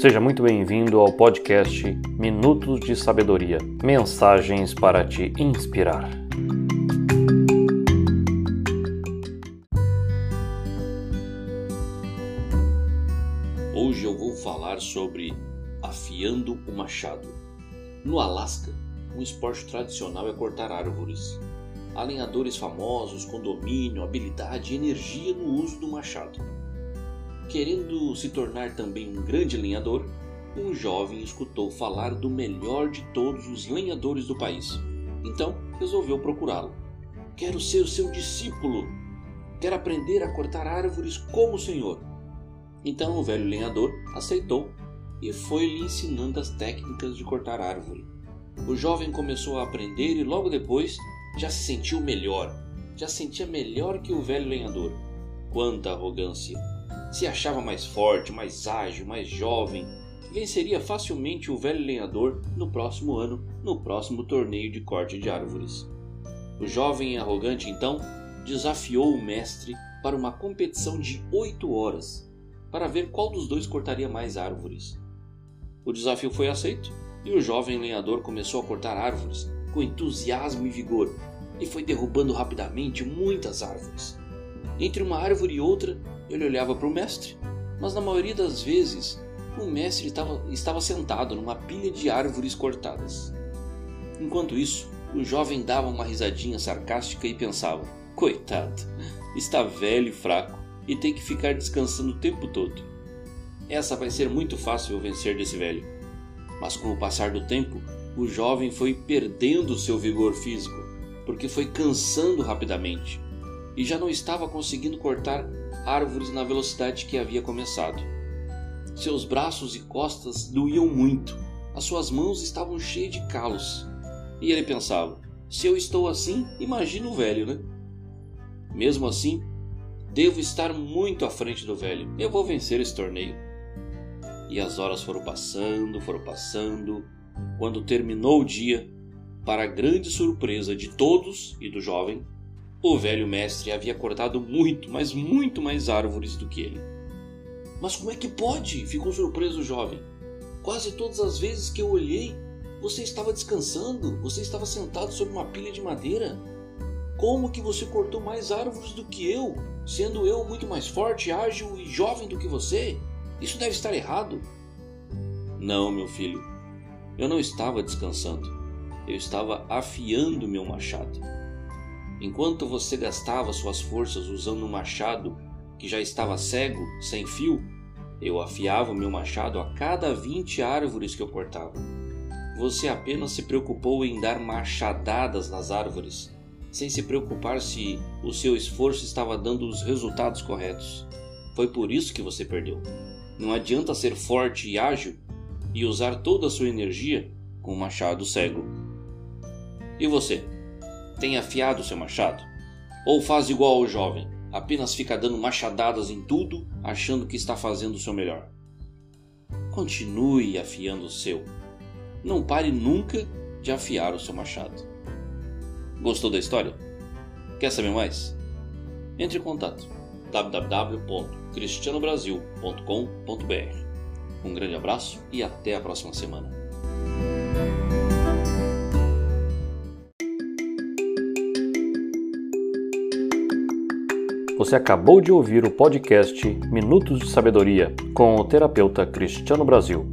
Seja muito bem-vindo ao podcast Minutos de Sabedoria mensagens para te inspirar. Hoje eu vou falar sobre afiando o machado. No Alasca, um esporte tradicional é cortar árvores. Há lenhadores famosos com domínio, habilidade e energia no uso do machado. Querendo se tornar também um grande lenhador, um jovem escutou falar do melhor de todos os lenhadores do país. Então resolveu procurá-lo. Quero ser seu discípulo. Quero aprender a cortar árvores como o senhor. Então o velho lenhador aceitou e foi lhe ensinando as técnicas de cortar árvore. O jovem começou a aprender e logo depois já se sentiu melhor. Já sentia melhor que o velho lenhador. Quanta arrogância! Se achava mais forte, mais ágil, mais jovem, venceria facilmente o velho lenhador no próximo ano, no próximo torneio de corte de árvores. O jovem e arrogante então desafiou o mestre para uma competição de oito horas, para ver qual dos dois cortaria mais árvores. O desafio foi aceito e o jovem lenhador começou a cortar árvores com entusiasmo e vigor e foi derrubando rapidamente muitas árvores. Entre uma árvore e outra, ele olhava para o mestre, mas na maioria das vezes o mestre estava, estava sentado numa pilha de árvores cortadas. Enquanto isso, o jovem dava uma risadinha sarcástica e pensava: Coitado, está velho e fraco e tem que ficar descansando o tempo todo. Essa vai ser muito fácil eu vencer desse velho. Mas com o passar do tempo, o jovem foi perdendo seu vigor físico, porque foi cansando rapidamente e já não estava conseguindo cortar árvores na velocidade que havia começado. Seus braços e costas doíam muito, as suas mãos estavam cheias de calos. E ele pensava: se eu estou assim, imagina o velho, né? Mesmo assim, devo estar muito à frente do velho. Eu vou vencer esse torneio. E as horas foram passando, foram passando. Quando terminou o dia, para grande surpresa de todos e do jovem, o velho mestre havia cortado muito, mas muito mais árvores do que ele. Mas como é que pode? ficou surpreso o jovem. Quase todas as vezes que eu olhei, você estava descansando, você estava sentado sobre uma pilha de madeira. Como que você cortou mais árvores do que eu, sendo eu muito mais forte, ágil e jovem do que você? Isso deve estar errado. Não, meu filho, eu não estava descansando. Eu estava afiando meu machado. Enquanto você gastava suas forças usando um machado que já estava cego, sem fio, eu afiava meu machado a cada 20 árvores que eu cortava. Você apenas se preocupou em dar machadadas nas árvores, sem se preocupar se o seu esforço estava dando os resultados corretos. Foi por isso que você perdeu. Não adianta ser forte e ágil e usar toda a sua energia com um machado cego. E você? Tem afiado seu machado? Ou faz igual ao jovem, apenas fica dando machadadas em tudo, achando que está fazendo o seu melhor? Continue afiando o seu. Não pare nunca de afiar o seu machado. Gostou da história? Quer saber mais? Entre em contato www.cristianobrasil.com.br. Um grande abraço e até a próxima semana. Você acabou de ouvir o podcast Minutos de Sabedoria com o terapeuta Cristiano Brasil.